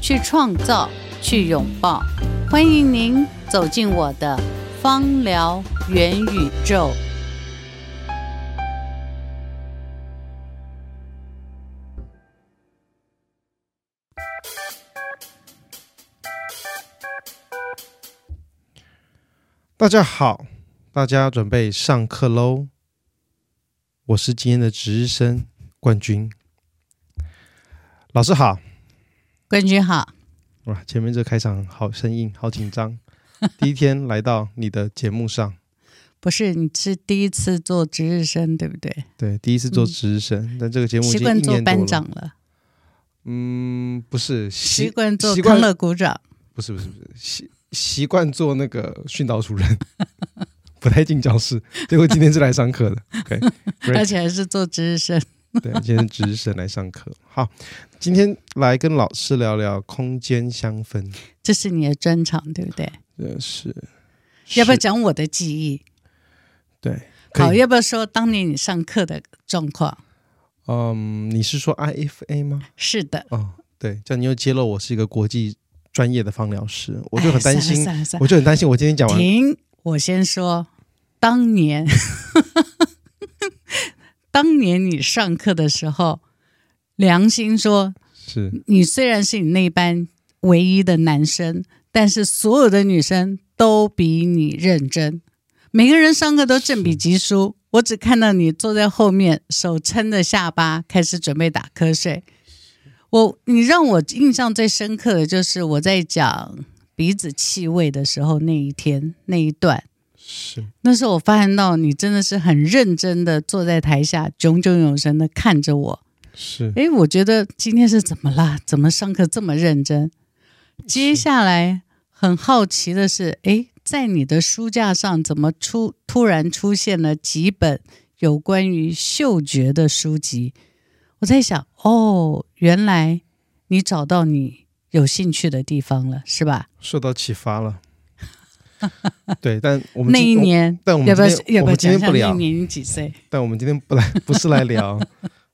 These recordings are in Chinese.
去创造，去拥抱，欢迎您走进我的芳疗元宇宙。大家好，大家准备上课喽！我是今天的值日生冠军，老师好。冠军好，哇！前面这开场好生硬，好紧张。第一天来到你的节目上，不是你是第一次做值日生，对不对？对，第一次做值日生，嗯、但这个节目习惯做班长了。嗯，不是习惯做康乐鼓掌，不是不是不是习习惯做那个训导主任，不太进教室。结果今天是来上课的，OK，而且还是做值日生。对，今天值日生来上课。好，今天来跟老师聊聊空间香氛，这是你的专长，对不对？呃，是。要不要讲我的记忆？对，好，要不要说当年你上课的状况？嗯，你是说 IFA 吗？是的。哦，对，这样你又揭露我是一个国际专业的芳疗师，我就很担心，哎、我就很担心，我今天讲完。停，我先说，当年。当年你上课的时候，良心说，是你虽然是你那班唯一的男生，但是所有的女生都比你认真，每个人上课都振笔疾书，我只看到你坐在后面，手撑着下巴，开始准备打瞌睡。我，你让我印象最深刻的就是我在讲鼻子气味的时候那一天那一段。是，那时候我发现到你真的是很认真的坐在台下，炯炯有神的看着我。是，哎，我觉得今天是怎么啦？怎么上课这么认真？接下来很好奇的是，哎，在你的书架上怎么出突然出现了几本有关于嗅觉的书籍？我在想，哦，原来你找到你有兴趣的地方了，是吧？受到启发了。对，但我们那一年，但我们今天，我们今天不聊。那一年你几岁？但我们今天不来，不是来聊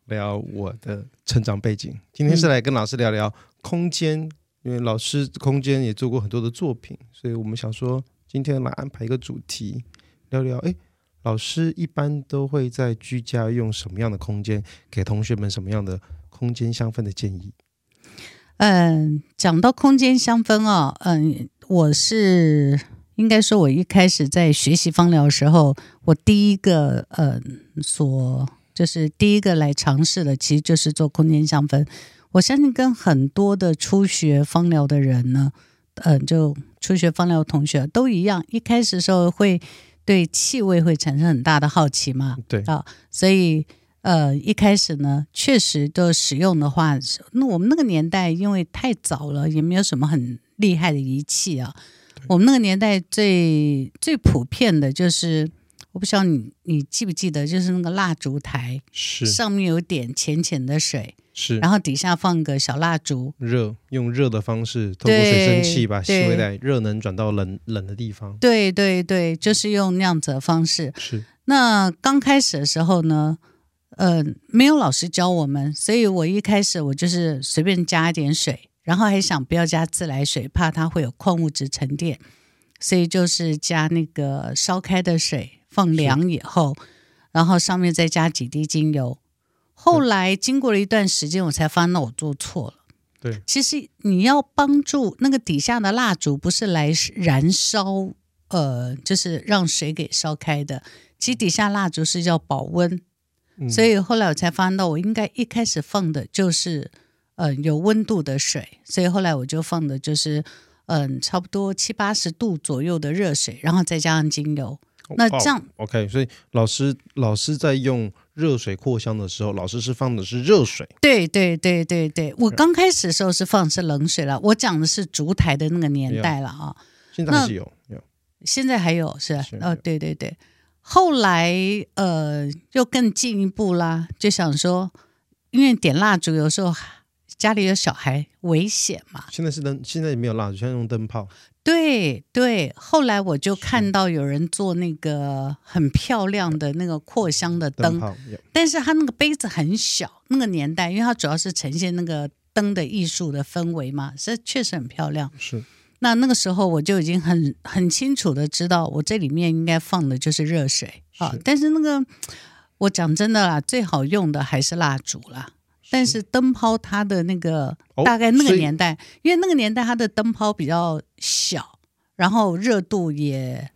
聊我的成长背景。今天是来跟老师聊聊空间，嗯、因为老师空间也做过很多的作品，所以我们想说今天来安排一个主题，聊聊。哎，老师一般都会在居家用什么样的空间，给同学们什么样的空间香氛的建议？嗯，讲到空间香氛啊、哦，嗯，我是。应该说，我一开始在学习芳疗的时候，我第一个呃，所就是第一个来尝试的，其实就是做空间香氛。我相信跟很多的初学芳疗的人呢，嗯、呃，就初学芳疗同学都一样，一开始的时候会对气味会产生很大的好奇嘛。对啊，所以呃，一开始呢，确实都使用的话，那我们那个年代因为太早了，也没有什么很厉害的仪器啊。我们那个年代最最普遍的就是，我不知道你你记不记得，就是那个蜡烛台，是上面有点浅浅的水，是，然后底下放个小蜡烛，热用热的方式，通过水蒸气把吸回来热能转到冷冷的地方。对对对，就是用那样子的方式。是。那刚开始的时候呢，呃，没有老师教我们，所以我一开始我就是随便加一点水。然后还想不要加自来水，怕它会有矿物质沉淀，所以就是加那个烧开的水，放凉以后，然后上面再加几滴精油。后来经过了一段时间，我才发现那我做错了。对，其实你要帮助那个底下的蜡烛，不是来燃烧，呃，就是让水给烧开的。其实底下蜡烛是要保温，嗯，所以后来我才发现到，我应该一开始放的就是。嗯、呃，有温度的水，所以后来我就放的就是，嗯、呃，差不多七八十度左右的热水，然后再加上精油。那这样、哦、OK，所以老师老师在用热水扩香的时候，老师是放的是热水。对对对对对，我刚开始的时候是放的是冷水了。我讲的是烛台的那个年代了啊。现在还是有有，现在还有是哦，对对对。后来呃，又更进一步啦，就想说，因为点蜡烛有时候家里有小孩危险嘛。现在是灯，现在也没有蜡烛，现在用灯泡。对对，后来我就看到有人做那个很漂亮的那个扩香的灯，灯但是它那个杯子很小。那个年代，因为它主要是呈现那个灯的艺术的氛围嘛，是确实很漂亮。是。那那个时候我就已经很很清楚的知道，我这里面应该放的就是热水啊。但是那个我讲真的啦，最好用的还是蜡烛啦。但是灯泡它的那个大概那个年代，哦、因为那个年代它的灯泡比较小，然后热度也，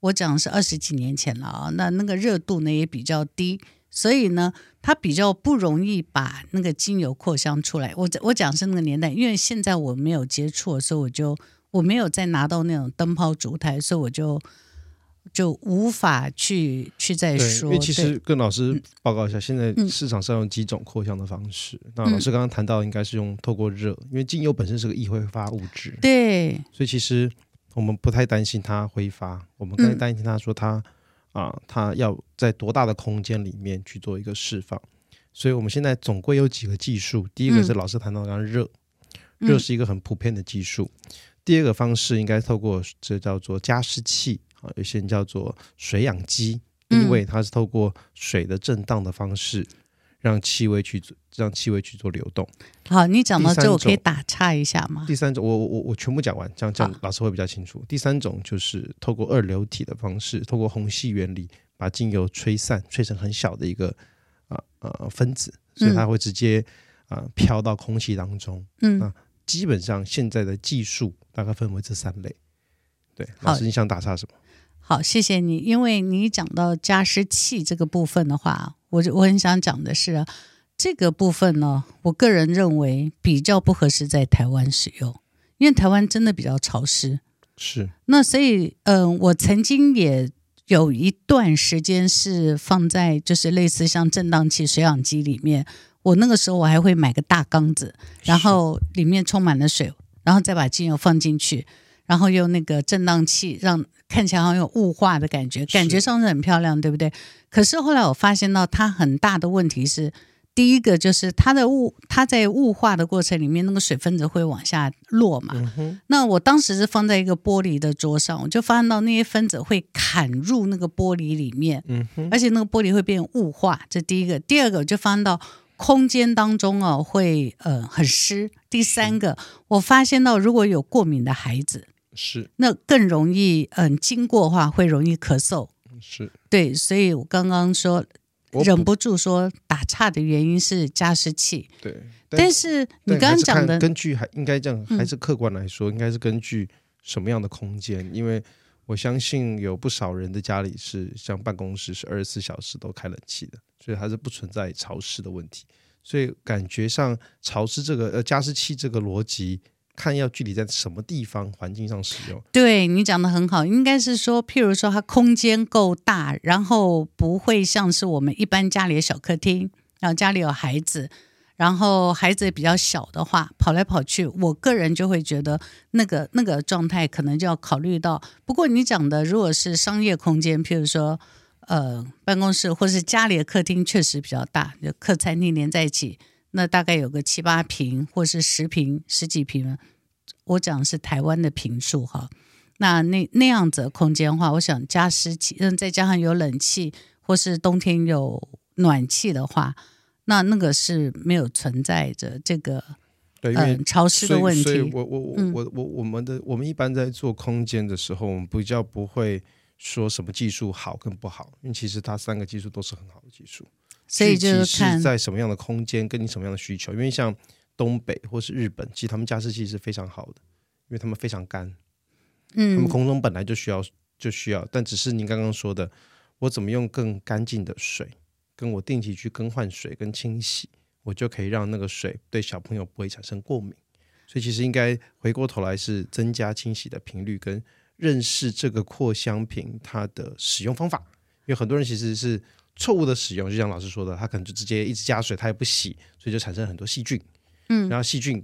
我讲的是二十几年前了啊，那那个热度呢也比较低，所以呢它比较不容易把那个精油扩香出来。我我讲是那个年代，因为现在我没有接触，所以我就我没有再拿到那种灯泡烛台，所以我就。就无法去去再说，因为其实跟老师报告一下，对现在市场上有几种扩香的方式。嗯、那老师刚刚谈到，应该是用透过热，因为精油本身是个易挥发物质，对，所以其实我们不太担心它挥发，我们更担心它说它、嗯、啊，它要在多大的空间里面去做一个释放。所以我们现在总归有几个技术，第一个是老师谈到刚刚热，热、嗯、是一个很普遍的技术。第二个方式应该透过这叫做加湿器。啊，有些人叫做水氧机，因为它是透过水的震荡的方式，让气味去让气味去做流动。好，你讲到这，我可以打岔一下吗？第三种，我我我全部讲完，这样这样老师会比较清楚。第三种就是透过二流体的方式，透过虹吸原理，把精油吹散，吹成很小的一个啊呃，呃分子，所以它会直接啊、呃、飘到空气当中。嗯，那基本上现在的技术大概分为这三类。对，老师，你想打岔什么？好，谢谢你。因为你讲到加湿器这个部分的话，我我很想讲的是，这个部分呢，我个人认为比较不合适在台湾使用，因为台湾真的比较潮湿。是。那所以，嗯、呃，我曾经也有一段时间是放在就是类似像震荡器、水氧机里面。我那个时候我还会买个大缸子，然后里面充满了水，然后再把精油放进去，然后用那个震荡器让。看起来好像有雾化的感觉，感觉上是很漂亮，对不对？可是后来我发现到它很大的问题是，第一个就是它的雾，它在雾化的过程里面，那个水分子会往下落嘛。嗯、那我当时是放在一个玻璃的桌上，我就发现到那些分子会砍入那个玻璃里面，嗯、而且那个玻璃会变雾化。这第一个，第二个我就发现到空间当中哦会呃很湿。第三个，我发现到如果有过敏的孩子。是，那更容易，嗯，经过的话会容易咳嗽。是，对，所以我刚刚说忍不住说打岔的原因是加湿器。对，但，但是你刚刚讲的，根据还应该这样，还是客观来说，嗯、应该是根据什么样的空间？因为我相信有不少人的家里是像办公室是二十四小时都开冷气的，所以它是不存在潮湿的问题。所以感觉上潮湿这个呃加湿器这个逻辑。看要具体在什么地方环境上使用。对，你讲的很好，应该是说，譬如说它空间够大，然后不会像是我们一般家里的小客厅，然后家里有孩子，然后孩子比较小的话，跑来跑去，我个人就会觉得那个那个状态可能就要考虑到。不过你讲的如果是商业空间，譬如说呃办公室或是家里的客厅，确实比较大，就客餐厅连在一起。那大概有个七八平，或是十平、十几平。我讲的是台湾的平数哈。那那那样子的空间的话，我想加湿器，嗯，再加上有冷气，或是冬天有暖气的话，那那个是没有存在着这个对，嗯，潮湿的问题。所以，所以我我我我我我们的我们一般在做空间的时候，我们比较不会说什么技术好跟不好，因为其实它三个技术都是很好的技术。所以就是看在什么样的空间，跟你什么样的需求。因为像东北或是日本，其实他们加湿器是非常好的，因为他们非常干。嗯，他们空中本来就需要就需要，但只是您刚刚说的，我怎么用更干净的水，跟我定期去更换水跟清洗，我就可以让那个水对小朋友不会产生过敏。所以其实应该回过头来是增加清洗的频率跟认识这个扩香瓶它的使用方法，因为很多人其实是错误的使用，就像老师说的，它可能就直接一直加水，它也不洗，所以就产生很多细菌。嗯，然后细菌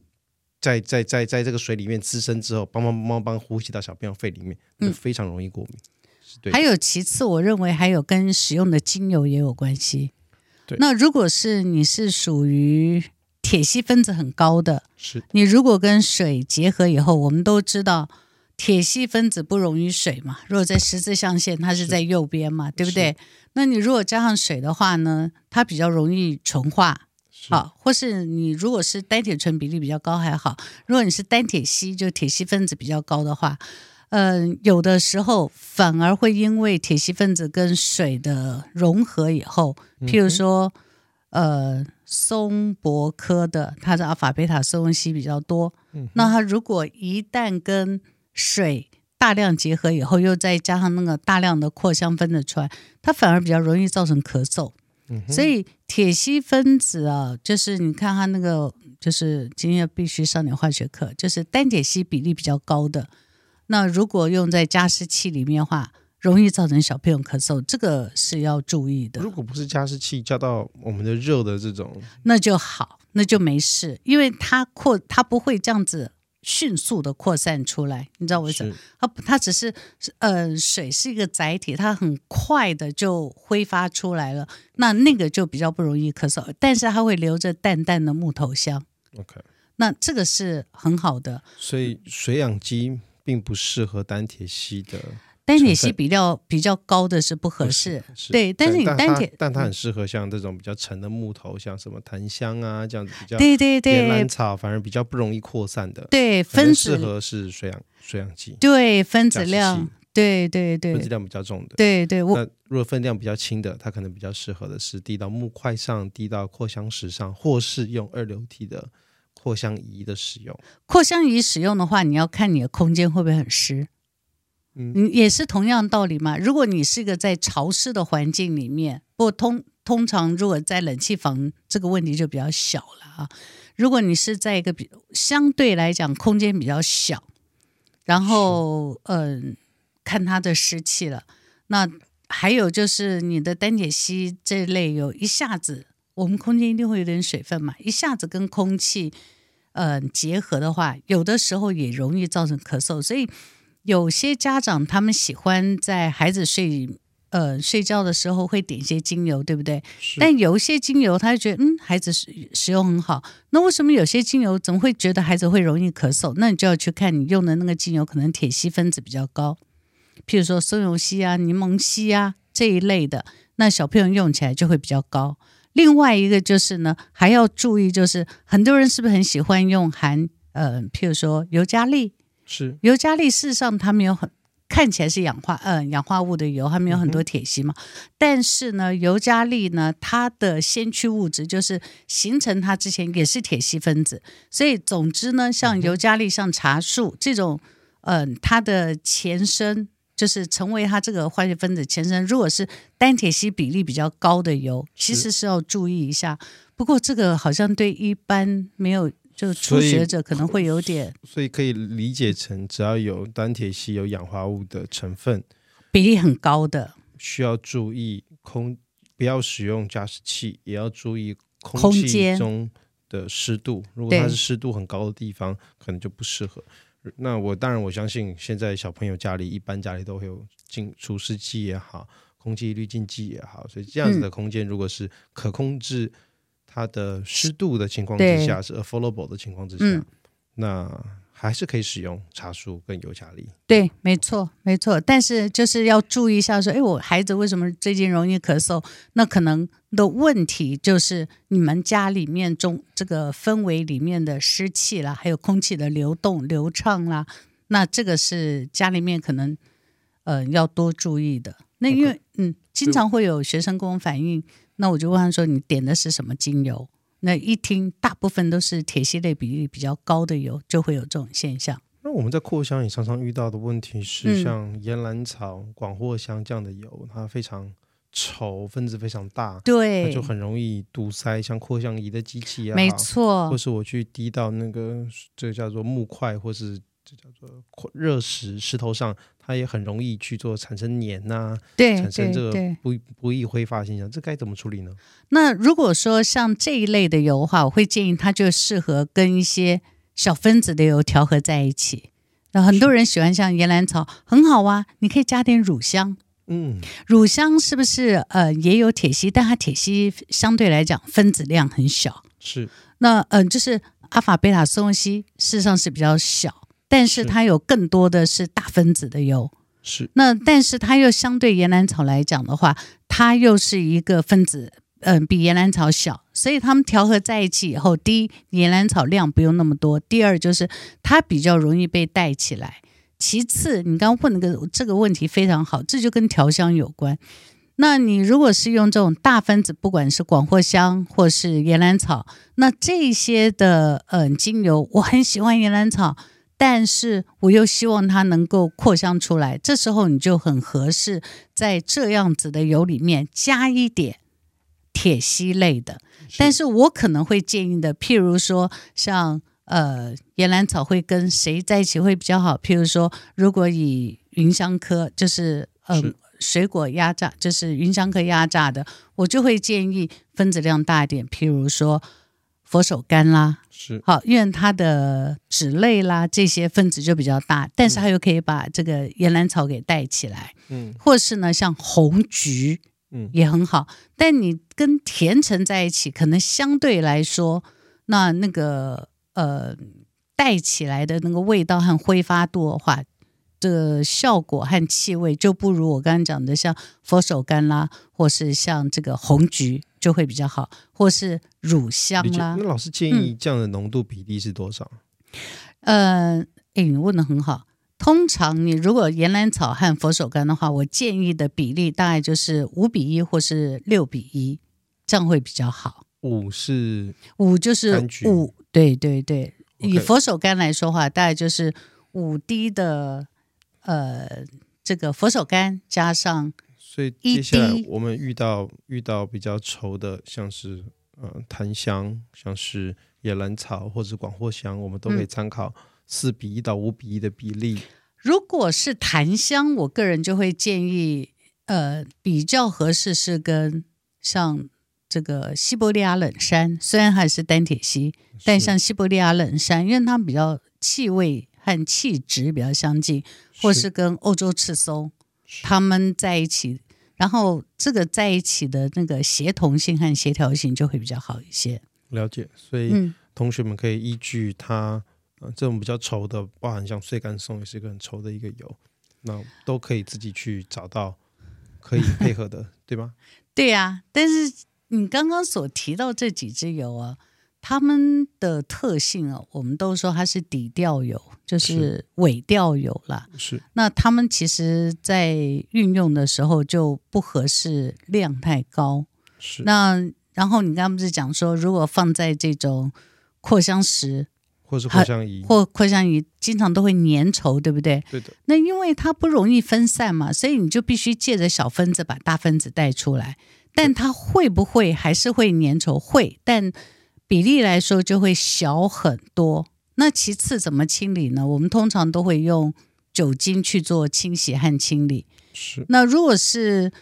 在在在在这个水里面滋生之后，帮帮帮帮呼吸到小朋友肺里面，就非常容易过敏。嗯、对。还有其次，我认为还有跟使用的精油也有关系。对。那如果是你是属于铁锡分子很高的，是你如果跟水结合以后，我们都知道。铁系分子不溶于水嘛？如果在十字象限，它是在右边嘛，对不对？那你如果加上水的话呢，它比较容易纯化，好，或是你如果是单铁醇比例比较高还好，如果你是单铁锡，就铁锡分子比较高的话，嗯、呃，有的时候反而会因为铁锡分子跟水的融合以后，譬如说，嗯、呃，松柏科的它的阿法贝塔色温烯比较多，嗯，那它如果一旦跟水大量结合以后，又再加上那个大量的扩香分子出来，它反而比较容易造成咳嗽。嗯、所以铁锡分子啊，就是你看它那个，就是今天必须上点化学课，就是单铁锡比例比较高的。那如果用在加湿器里面的话，容易造成小朋友咳嗽，这个是要注意的。如果不是加湿器加到我们的热的这种，那就好，那就没事，因为它扩它不会这样子。迅速的扩散出来，你知道为什么？它它只是，呃，水是一个载体，它很快的就挥发出来了，那那个就比较不容易咳嗽，但是它会留着淡淡的木头香。OK，那这个是很好的。所以水氧机并不适合单铁吸的。单铁烯比较比较高的是不合适，对。但是你单铁，但它很适合像这种比较沉的木头，像什么檀香啊这样子比较，对对对，岩兰草反而比较不容易扩散的。对，分子适合是水氧水氧机，对分子量，对对对，分子量比较重的，对对。那如果分量比较轻的，它可能比较适合的是滴到木块上，滴到扩香石上，或是用二流体的扩香仪的使用。扩香仪使用的话，你要看你的空间会不会很湿。嗯，也是同样道理嘛。如果你是一个在潮湿的环境里面，不通通常如果在冷气房，这个问题就比较小了啊。如果你是在一个比相对来讲空间比较小，然后嗯、呃，看它的湿气了。那还有就是你的单萜烯这类有一下子，我们空间一定会有点水分嘛，一下子跟空气嗯、呃、结合的话，有的时候也容易造成咳嗽，所以。有些家长他们喜欢在孩子睡呃睡觉的时候会点一些精油，对不对？但有一些精油，他就觉得嗯孩子使使用很好。那为什么有些精油总会觉得孩子会容易咳嗽？那你就要去看你用的那个精油，可能铁锡分子比较高，譬如说松油烯啊、柠檬烯啊这一类的，那小朋友用起来就会比较高。另外一个就是呢，还要注意，就是很多人是不是很喜欢用含呃譬如说尤加利？是尤加利，事实上它没有很看起来是氧化，嗯、呃，氧化物的油，它没有很多铁锡嘛。嗯、但是呢，尤加利呢，它的先驱物质就是形成它之前也是铁锡分子。所以总之呢，像尤加利、像茶树这种，嗯、呃，它的前身就是成为它这个化学分子前身，如果是单铁锡比例比较高的油，其实是要注意一下。不过这个好像对一般没有。就初学者可能会有点，所以，所以可以理解成，只要有单铁烯有氧化物的成分，比例很高的，需要注意空，不要使用加湿器，也要注意空气中的湿度。如果它是湿度很高的地方，可能就不适合。那我当然我相信，现在小朋友家里一般家里都会有净除湿机也好，空气滤净机也好，所以这样子的空间如果是可控制。它的湿度的情况之下是 affordable 的情况之下，嗯，那还是可以使用茶树跟尤加利。对，没错，没错。但是就是要注意一下，说，哎，我孩子为什么最近容易咳嗽？那可能的问题就是你们家里面中这个氛围里面的湿气啦，还有空气的流动流畅啦，那这个是家里面可能呃要多注意的。那因为.嗯，经常会有学生跟我反映。那我就问他说：“你点的是什么精油？”那一听，大部分都是铁系类比例比较高的油，就会有这种现象。那我们在扩香也常常遇到的问题是，像岩兰草、广藿香这样的油，它非常稠，分子非常大，对，它就很容易堵塞，像扩香仪的机器啊，没错，或是我去滴到那个这个叫做木块或是这叫做热石石头上，它也很容易去做产生粘呐、啊，对，产生这个不不易挥发现象，这该怎么处理呢？那如果说像这一类的油的话，我会建议它就适合跟一些小分子的油调和在一起。那很多人喜欢像岩兰草，很好啊，你可以加点乳香。嗯，乳香是不是呃也有铁烯？但它铁烯相对来讲分子量很小。是。那嗯、呃，就是阿法贝塔松烯事实上是比较小。但是它有更多的是大分子的油，是那但是它又相对岩兰草来讲的话，它又是一个分子，嗯、呃，比岩兰草小，所以它们调和在一起以后，第一，岩兰草量不用那么多；第二，就是它比较容易被带起来；其次，你刚刚问的个这个问题非常好，这就跟调香有关。那你如果是用这种大分子，不管是广藿香或是岩兰草，那这些的嗯、呃、精油，我很喜欢岩兰草。但是我又希望它能够扩香出来，这时候你就很合适在这样子的油里面加一点铁烯类的。是但是我可能会建议的，譬如说像呃岩兰草会跟谁在一起会比较好？譬如说，如果以芸香科就是呃水果压榨，就是芸香科压榨的，我就会建议分子量大一点，譬如说。佛手柑啦，是好，因为它的脂类啦这些分子就比较大，但是它又可以把这个岩兰草给带起来，嗯，或是呢像红菊，嗯，也很好。嗯、但你跟甜橙在一起，可能相对来说，那那个呃带起来的那个味道和挥发度的话，这个效果和气味就不如我刚刚讲的像佛手柑啦，或是像这个红橘。就会比较好，或是乳香啦。那老师建议这样的浓度比例是多少？嗯、呃，哎，你问的很好。通常你如果岩兰草和佛手柑的话，我建议的比例大概就是五比一或是六比一，这样会比较好。五是五就是五，对对对。以佛手柑来说话，大概就是五滴的呃这个佛手柑加上。所以接下来我们遇到遇到比较稠的，像是呃檀香，像是野兰草或者广藿香，我们都可以参考四比一到五比一的比例。嗯。如果是檀香，我个人就会建议，呃，比较合适是跟像这个西伯利亚冷杉，虽然还是单铁烯，但像西伯利亚冷杉，因为它们比较气味和气质比较相近，或是跟欧洲赤松，它们在一起。然后这个在一起的那个协同性和协调性就会比较好一些。了解，所以同学们可以依据它，呃，这种比较稠的，包含像碎干松也是一个很稠的一个油，那都可以自己去找到可以配合的，对吗？对呀，啊，但是你刚刚所提到这几支油啊。它们的特性啊，我们都说它是底调油，就是尾调油了。是。那他们其实，在运用的时候就不合适量太高。是。那然后你刚刚不是讲说，如果放在这种扩香石，或是扩香仪，或扩香仪，经常都会粘稠，对不对？对的。那因为它不容易分散嘛，所以你就必须借着小分子把大分子带出来。但它会不会还是会粘稠？会，但。比例来说就会小很多。那其次怎么清理呢？我们通常都会用酒精去做清洗和清理。是。那如果是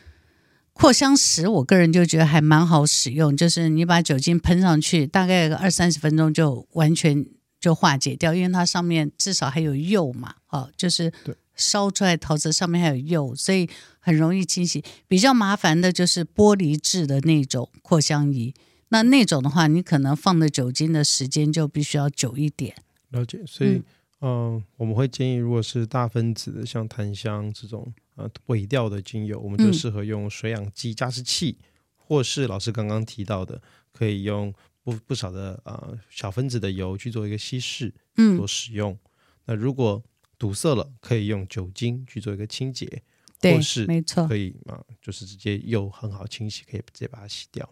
扩香石，我个人就觉得还蛮好使用，就是你把酒精喷上去，大概个二三十分钟就完全就化解掉，因为它上面至少还有釉嘛，哦，就是烧出来陶瓷上面还有釉，所以很容易清洗。比较麻烦的就是玻璃制的那种扩香仪。那那种的话，你可能放的酒精的时间就必须要久一点。了解，所以嗯、呃，我们会建议，如果是大分子的，像檀香这种呃尾调的精油，我们就适合用水氧机加湿器，嗯、或是老师刚刚提到的，可以用不不少的呃小分子的油去做一个稀释，嗯，做使用。那如果堵塞了，可以用酒精去做一个清洁，对或是没错，可以啊、呃，就是直接又很好清洗，可以直接把它洗掉。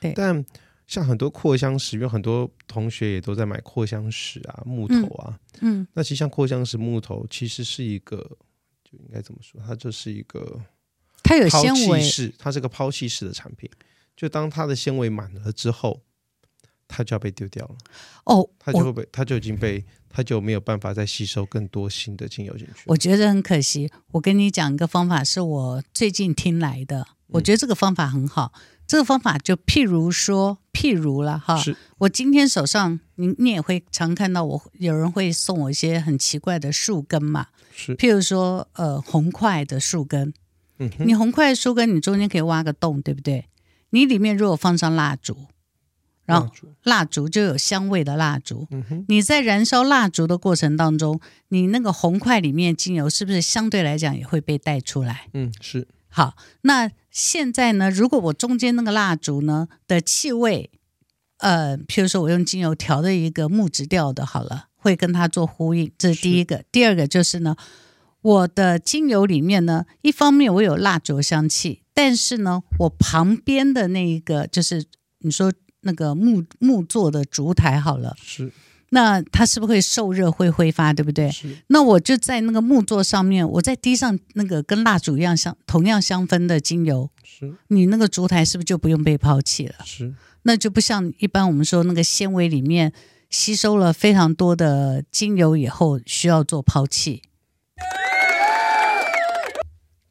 对，但像很多扩香石，因为很多同学也都在买扩香石啊、木头啊，嗯，嗯，那其实像扩香石木头，其实是一个，就应该怎么说？它就是一个，它有纤维式，它是个抛弃式的产品。就当它的纤维满了之后，它就要被丢掉了。哦，它就会被，它就已经被，它就没有办法再吸收更多新的精油进去。我觉得很可惜。我跟你讲一个方法，是我最近听来的，我觉得这个方法很好。嗯、这个方法就譬如说，譬如了哈，我今天手上，你你也会常看到我有人会送我一些很奇怪的树根嘛，是譬如说呃红块的树根，嗯，你红块的树根，你中间可以挖个洞，对不对？你里面如果放上蜡烛。然后蜡烛就有香味的蜡烛，嗯、你在燃烧蜡烛的过程当中，你那个红块里面精油是不是相对来讲也会被带出来？嗯，是。好，那现在呢，如果我中间那个蜡烛呢的气味，呃，譬如说我用精油调的一个木质调的，好了，会跟它做呼应，这是第一个。第二个就是呢，我的精油里面呢，一方面我有蜡烛香气，但是呢，我旁边的那一个就是你说。那个木木做的烛台好了，是，那它是不是会受热会挥发，对不对？是。那我就在那个木座上面，我再滴上那个跟蜡烛一样香、同样香氛的精油，是。你那个烛台是不是就不用被抛弃了？是。那就不像一般我们说那个纤维里面吸收了非常多的精油以后需要做抛弃。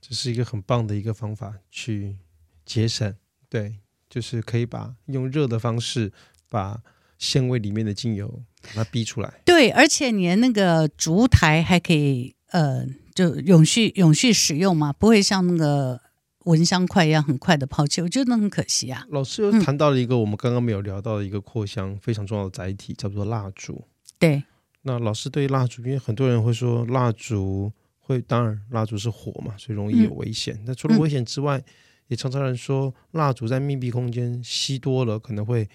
这是一个很棒的一个方法去节省，对。就是可以把用热的方式把纤维里面的精油把它逼出来。对，而且你的那个烛台还可以呃，就永续永续使用嘛，不会像那个蚊香块一样很快的抛弃。我觉得那很可惜啊。老师又谈到了一个我们刚刚没有聊到的一个扩香非常重要的载体，叫做蜡烛。对。那老师对于蜡烛，因为很多人会说蜡烛会，当然蜡烛是火嘛，所以容易有危险。那、嗯、除了危险之外，嗯也常常人说，蜡烛在密闭空间吸多了，可能会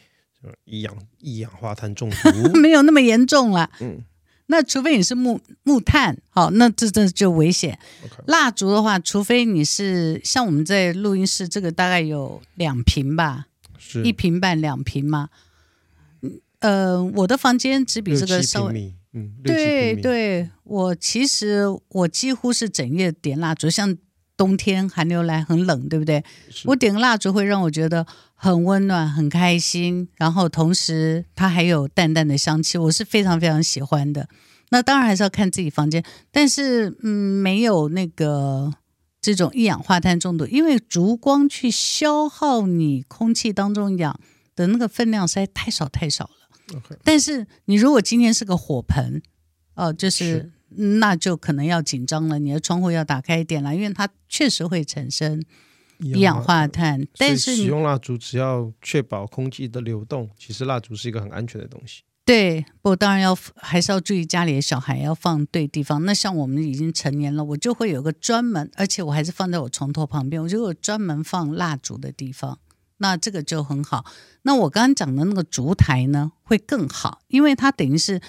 一氧一氧化碳中毒，没有那么严重了。嗯，那除非你是木木炭，好，那这这就危险。蜡烛的话，除非你是像我们在录音室，这个大概有两瓶吧，是一瓶半两瓶嘛。呃，我的房间只比这个稍微，嗯，对对，我其实我几乎是整夜点蜡烛，像。冬天寒流来很冷，对不对？我点个蜡烛会让我觉得很温暖、很开心，然后同时它还有淡淡的香气，我是非常非常喜欢的。那当然还是要看自己房间，但是嗯，没有那个这种一氧化碳中毒，因为烛光去消耗你空气当中氧的那个分量实在太少太少了。但是你如果今天是个火盆，哦、呃，就是。是那就可能要紧张了，你的窗户要打开一点了，因为它确实会产生一氧化碳。但是使用蜡烛只要确保空气的流动，其实蜡烛是一个很安全的东西。对，不过当然要还是要注意家里的小孩要放对地方。那像我们已经成年了，我就会有个专门，而且我还是放在我床头旁边，我就有专门放蜡烛的地方。那这个就很好。那我刚刚讲的那个烛台呢，会更好，因为它等于是。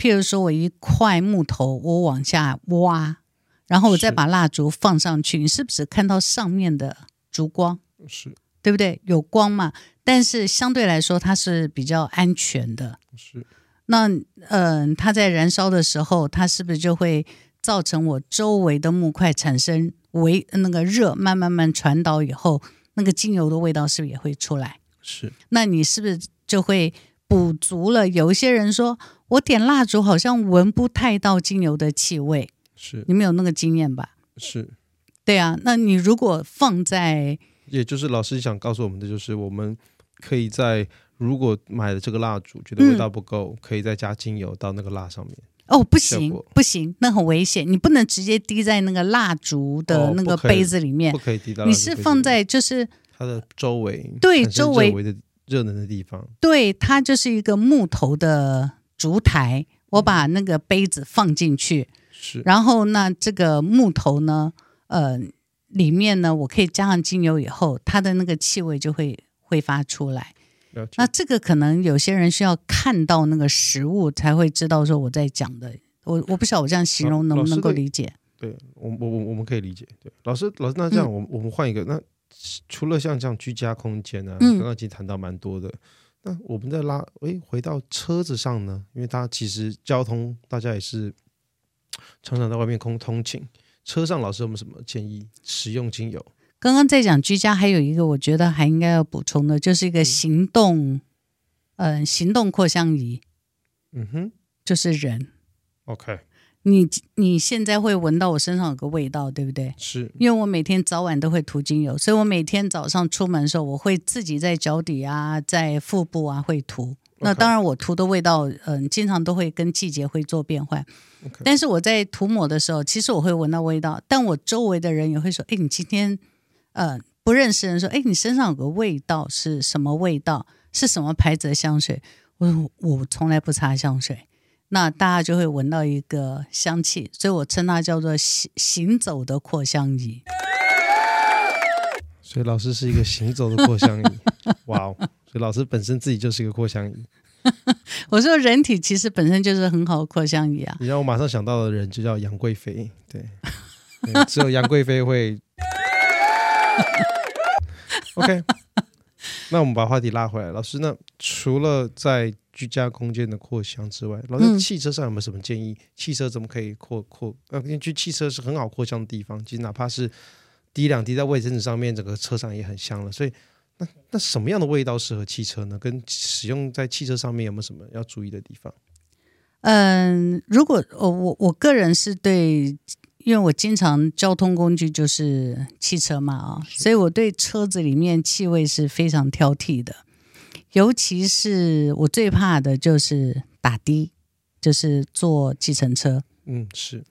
譬如说，我一块木头，我往下挖，然后我再把蜡烛放上去，你是不是看到上面的烛光？是，对不对？有光嘛？但是相对来说，它是比较安全的。是。那嗯、呃，它在燃烧的时候，它是不是就会造成我周围的木块产生微那个热，慢慢慢传导以后，那个精油的味道是不是也会出来？是。那你是不是就会补足了？有一些人说。我点蜡烛好像闻不太到精油的气味，是你们有那个经验吧？是，对啊。那你如果放在，也就是老师想告诉我们的，就是我们可以在如果买了这个蜡烛觉得味道不够，嗯、可以再加精油到那个蜡上面。哦，不行不行，那很危险，你不能直接滴在那个蜡烛的那个杯子里面，哦、不可以滴到。你是放在就是它的周围，对周围的热能的地方，对，它就是一个木头的。烛台，我把那个杯子放进去，是，然后那这个木头呢，呃，里面呢，我可以加上精油以后，它的那个气味就会挥发出来。那这个可能有些人需要看到那个实物才会知道说我在讲的，我我不晓得我这样形容能不能够理解？对我我我我们可以理解。对，老师老师，那这样我、嗯、我们换一个，那除了像这样居家空间呢、啊，刚刚已经谈到蛮多的。那我们在拉，诶，回到车子上呢？因为它其实交通，大家也是常常在外面空通勤。车上老师有没有什么建议？使用精油？刚刚在讲居家，还有一个我觉得还应该要补充的，就是一个行动嗯、呃，行动扩香仪，嗯哼，就是人。OK，你你现在会闻到我身上有个味道，对不对？是，因为我每天早晚都会涂精油，所以我每天早上出门的时候，我会自己在脚底啊，在腹部啊会涂。那当然，我涂的味道，嗯、呃，经常都会跟季节会做变换。但是我在涂抹的时候，其实我会闻到味道，但我周围的人也会说：“哎，你今天，呃，不认识人说，哎，你身上有个味道，是什么味道？是什么牌子的香水？”我说：“我从来不擦香水。”那大家就会闻到一个香气，所以我称它叫做行行走的扩香仪。所以老师是一个行走的扩香仪，哇哦！所以老师本身自己就是一个扩香仪。我说人体其实本身就是很好的扩香仪啊。你让我马上想到的人就叫杨贵妃，对，对只有杨贵妃会。OK，那我们把话题拉回来，老师，那除了在居家空间的扩香之外，老师汽车上有没有什么建议？嗯、汽车怎么可以扩扩？呃，因为汽车是很好扩香的地方，其实哪怕是滴两滴在卫生纸上面，整个车上也很香了。所以，那那什么样的味道适合汽车呢？跟使用在汽车上面有没有什么要注意的地方？嗯，如果我我我个人是对，因为我经常交通工具就是汽车嘛啊，所以我对车子里面气味是非常挑剔的。尤其是我最怕的就是打的，就是坐计程车。嗯，是。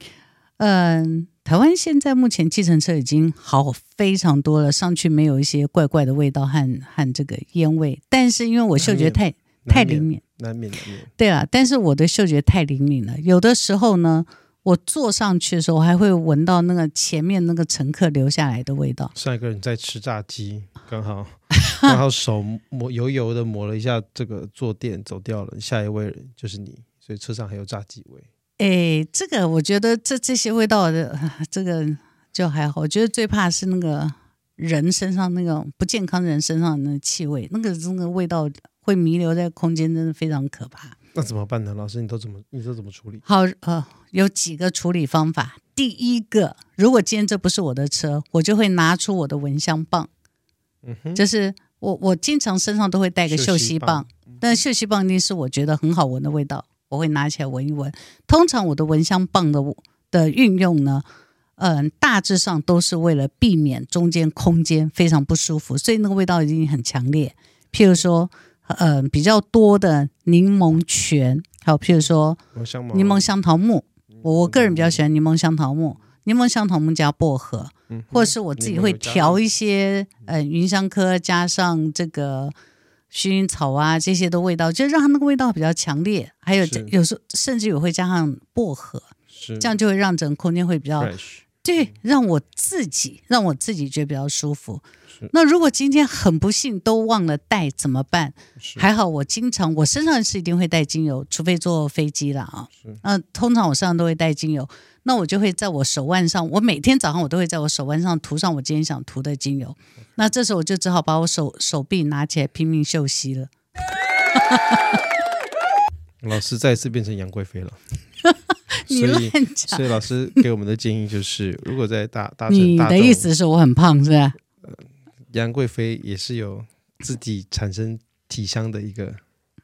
嗯，台湾现在目前计程车已经好非常多了，上去没有一些怪怪的味道和和这个烟味。但是因为我嗅觉太太灵敏，难免难免。对啊，但是我的嗅觉太灵敏了，有的时候呢。我坐上去的时候，我还会闻到那个前面那个乘客留下来的味道。上一个人在吃炸鸡，刚好 刚好手抹油油的抹了一下这个坐垫，走掉了。下一位就是你，所以车上还有炸鸡味。哎，这个我觉得这这些味道的这个就还好。我觉得最怕是那个人身上那个不健康人身上的那气味，那个那个味道会弥留在空间，真的非常可怕。那怎么办呢？老师，你都怎么你都怎么处理？好，呃，有几个处理方法。第一个，如果今天这不是我的车，我就会拿出我的蚊香棒。嗯哼，就是我我经常身上都会带个嗅吸棒，嗅吸棒，但嗅吸棒一定是我觉得很好闻的味道，我会拿起来闻一闻。通常我的蚊香棒的的运用呢，嗯、呃，大致上都是为了避免中间空间非常不舒服，所以那个味道已经很强烈。譬如说。呃，比较多的柠檬泉，还有譬如说柠檬香桃木，我我个人比较喜欢柠檬香桃木，柠檬香桃木加薄荷，或者是我自己会调一些呃芸香科加上这个薰衣草啊这些的味道，就让它那个味道比较强烈。还有有时候甚至也会加上薄荷，这样就会让整个空间会比较。对，让我自己让我自己觉得比较舒服。那如果今天很不幸都忘了带怎么办？还好我经常我身上是一定会带精油，除非坐飞机了啊。那通常我身上都会带精油，那我就会在我手腕上，我每天早上我都会在我手腕上涂上我今天想涂的精油。那这时候我就只好把我手手臂拿起来拼命嗅吸了。老师再次变成杨贵妃了。你乱讲。所以老师给我们的建议就是，如果在大大你的意思是我很胖是吧？呃，杨贵妃也是有自己产生体香的一个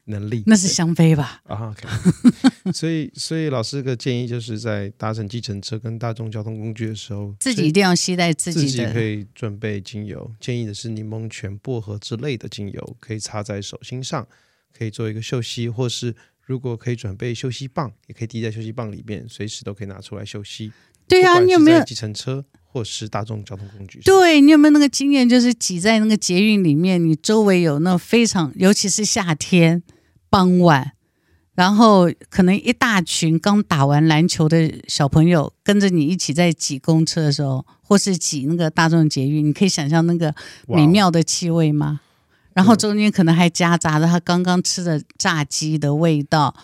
能力。那是香妃吧？啊。所以，所以老师的建议就是在搭乘计程车跟大众交通工具的时候，自己一定要携带自己的，自己可以准备精油。建议的是柠檬泉、薄荷之类的精油，可以擦在手心上，可以做一个嗅吸，或是。如果可以准备嗅吸棒，也可以滴在嗅吸棒里面，随时都可以拿出来嗅吸。对啊，你有没有计程车或是大众交通工具？对，你有没有那个经验？就是挤在那个捷运里面，你周围有那非常，尤其是夏天傍晚，然后可能一大群刚打完篮球的小朋友跟着你一起在挤公车的时候，或是挤那个大众捷运，你可以想象那个美妙的气味吗？然后中间可能还夹杂着他刚刚吃的炸鸡的味道，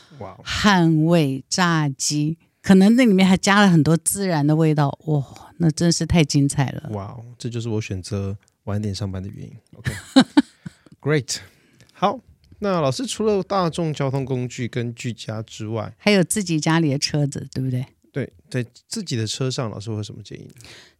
汗味炸鸡，可能那里面还加了很多孜然的味道，哇，那真是太精彩了！哇，这就是我选择晚点上班的原因。OK，Great，好，那老师除了大众交通工具跟居家之外，还有自己家里的车子，对不对？对，在自己的车上，老师会有什么建议？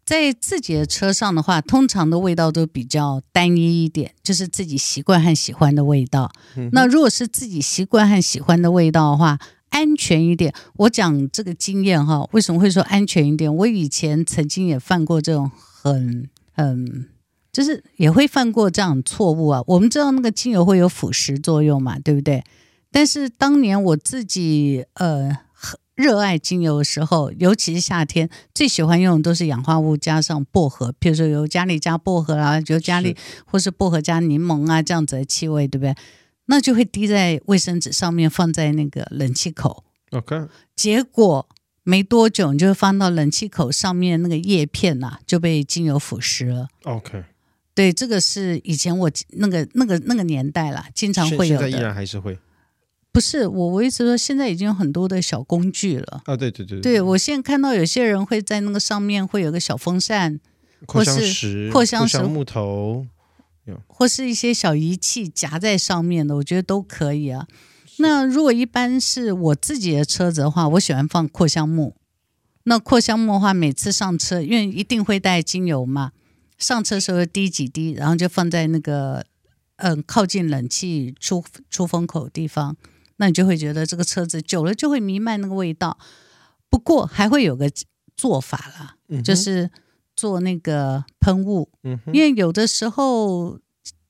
在自己的车上的话，通常的味道都比较单一一点，就是自己习惯和喜欢的味道。嗯、那如果是自己习惯和喜欢的味道的话，安全一点。我讲这个经验哈，为什么会说安全一点？我以前曾经也犯过这种很很，就是也会犯过这样错误啊。我们知道那个精油会有腐蚀作用嘛，对不对？但是当年我自己呃。热爱精油的时候，尤其是夏天，最喜欢用的都是氧化物加上薄荷，比如说尤加利加薄荷啊，尤加利或是薄荷加柠檬啊，这样子的气味，对不对？那就会滴在卫生纸上面，放在那个冷气口。OK。结果没多久，你就会放到冷气口上面那个叶片呐、啊，就被精油腐蚀了。OK。对，这个是以前我那个那个那个年代啦，经常会有的。现在依然还是会。不是我，我一直说现在已经有很多的小工具了啊！对对对，对我现在看到有些人会在那个上面会有个小风扇，扩香石、扩香石、香木头，或是一些小仪器夹在上面的，我觉得都可以啊。那如果一般是我自己的车子的话，我喜欢放扩香木。那扩香木的话，每次上车，因为一定会带精油嘛，上车的时候滴几滴，然后就放在那个嗯靠近冷气出出风口的地方。那你就会觉得这个车子久了就会弥漫那个味道，不过还会有个做法啦，嗯、就是做那个喷雾，嗯、因为有的时候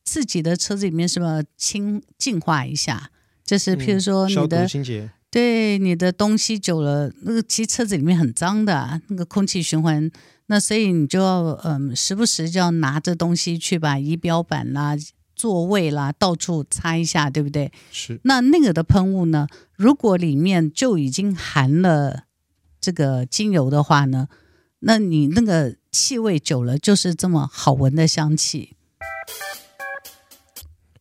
自己的车子里面是要清净化一下？就是譬如说你的、嗯、对你的东西久了，那个其实车子里面很脏的，那个空气循环，那所以你就要嗯时不时就要拿着东西去把仪表板啦。座位啦，到处擦一下，对不对？是。那那个的喷雾呢？如果里面就已经含了这个精油的话呢，那你那个气味久了就是这么好闻的香气。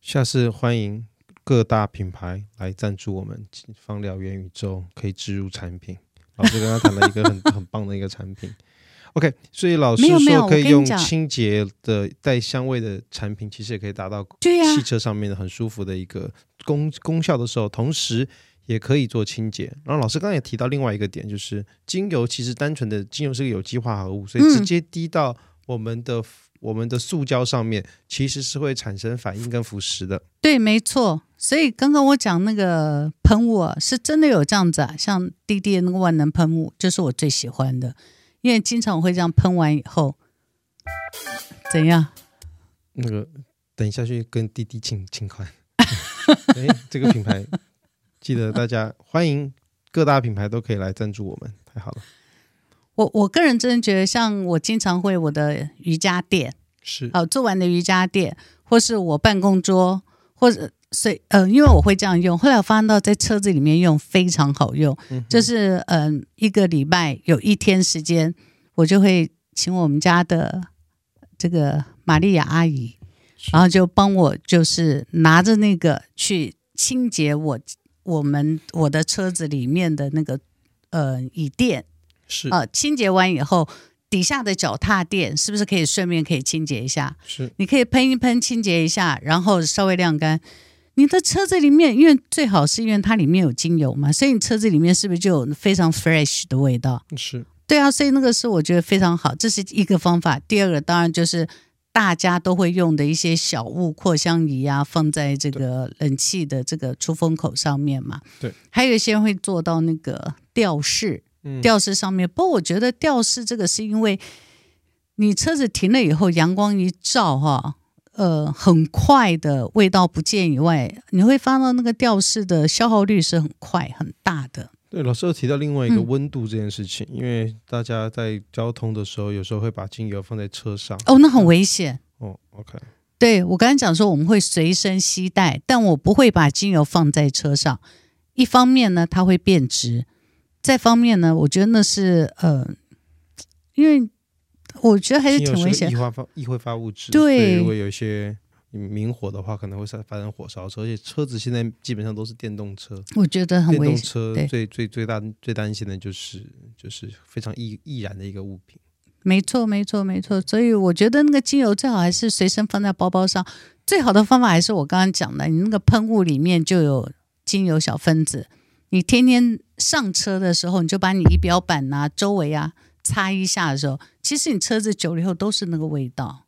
下次欢迎各大品牌来赞助我们芳疗元宇宙，可以植入产品。老师刚刚谈了一个很 很棒的一个产品。OK，所以老师说可以用清洁的带香味的产品，其实也可以达到汽车上面的很舒服的一个功功效的时候，同时也可以做清洁。然后老师刚刚也提到另外一个点，就是精油其实单纯的精油是个有机化合物，所以直接滴到我们的、嗯、我们的塑胶上面，其实是会产生反应跟腐蚀的。对，没错。所以刚刚我讲那个喷雾啊，是真的有这样子啊，像滴滴的那个万能喷雾，就是我最喜欢的。因为经常我会这样喷完以后，怎样？那个等一下去跟滴滴请请款。哎，这个品牌记得大家欢迎各大品牌都可以来赞助我们，太好了。我我个人真的觉得，像我经常会我的瑜伽垫是好做完的瑜伽垫，或是我办公桌，或者。所以，嗯、呃，因为我会这样用，后来我发现到在车子里面用非常好用，嗯、就是嗯、呃，一个礼拜有一天时间，我就会请我们家的这个玛利亚阿姨，然后就帮我就是拿着那个去清洁我我们我的车子里面的那个呃椅垫，是啊、呃，清洁完以后。底下的脚踏垫是不是可以顺便可以清洁一下？是，你可以喷一喷，清洁一下，然后稍微晾干。你的车子里面，因为最好是因为它里面有精油嘛，所以你车子里面是不是就有非常 fresh 的味道？是，对啊，所以那个是我觉得非常好，这是一个方法。第二个当然就是大家都会用的一些小物扩香仪啊，放在这个冷气的这个出风口上面嘛。对，还有一些人会做到那个吊饰。吊饰上面，不过我觉得吊饰这个是因为你车子停了以后，阳光一照哈，呃，很快的味道不见以外，你会发到那个吊饰的消耗率是很快很大的。对，老师有提到另外一个温度这件事情，嗯、因为大家在交通的时候，有时候会把精油放在车上，哦，那很危险。哦，OK，对，我刚才讲说我们会随身携带，但我不会把精油放在车上。一方面呢，它会变质。再方面呢，我觉得那是呃，因为我觉得还是挺危险。易挥发易挥发物质，对，如果有一些明火的话，可能会发生火烧车。而且车子现在基本上都是电动车，我觉得很危险。电动车最最最大最担心的就是就是非常易易燃的一个物品。没错，没错，没错。所以我觉得那个精油最好还是随身放在包包上。最好的方法还是我刚刚讲的，你那个喷雾里面就有精油小分子。你天天上车的时候，你就把你仪表板啊、周围啊擦一下的时候，其实你车子久了以后都是那个味道。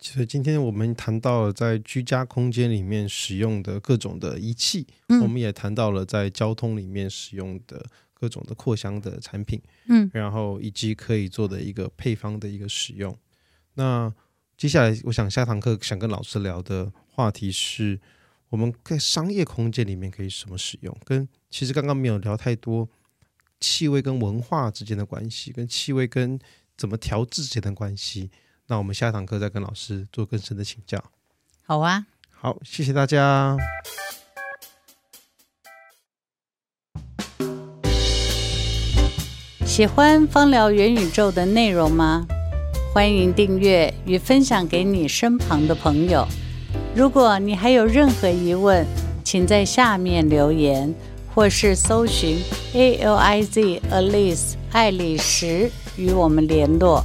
所以今天我们谈到了在居家空间里面使用的各种的仪器，嗯、我们也谈到了在交通里面使用的各种的扩香的产品，嗯，然后以及可以做的一个配方的一个使用。那接下来，我想下堂课想跟老师聊的话题是，我们在商业空间里面可以什么使用？跟其实刚刚没有聊太多气味跟文化之间的关系，跟气味跟怎么调制之间的关系。那我们下堂课再跟老师做更深的请教。好啊，好，谢谢大家。喜欢芳疗元宇宙的内容吗？欢迎订阅与分享给你身旁的朋友。如果你还有任何疑问，请在下面留言，或是搜寻 A L I Z Alice 爱丽丝与我们联络。